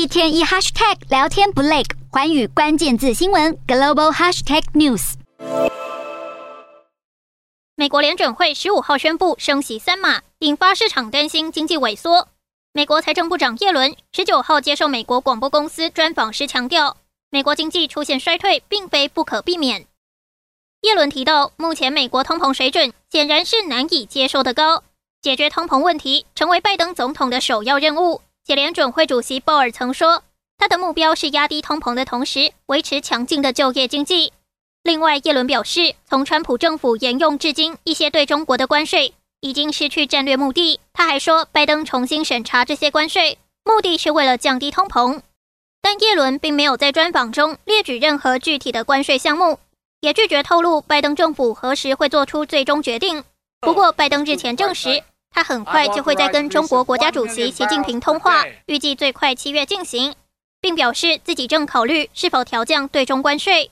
一天一 hashtag 聊天不累，寰宇关键字新闻 global hashtag news。美国联准会十五号宣布升息三码，引发市场担心经济萎缩。美国财政部长耶伦十九号接受美国广播公司专访时强调，美国经济出现衰退并非不可避免。耶伦提到，目前美国通膨水准显然是难以接受的高，解决通膨问题成为拜登总统的首要任务。且联准会主席鲍尔曾说，他的目标是压低通膨的同时维持强劲的就业经济。另外，耶伦表示，从川普政府沿用至今一些对中国的关税已经失去战略目的。他还说，拜登重新审查这些关税，目的是为了降低通膨。但耶伦并没有在专访中列举任何具体的关税项目。也拒绝透露拜登政府何时会做出最终决定。不过，拜登日前证实，他很快就会再跟中国国家主席习近平通话，预计最快七月进行，并表示自己正考虑是否调降对中关税。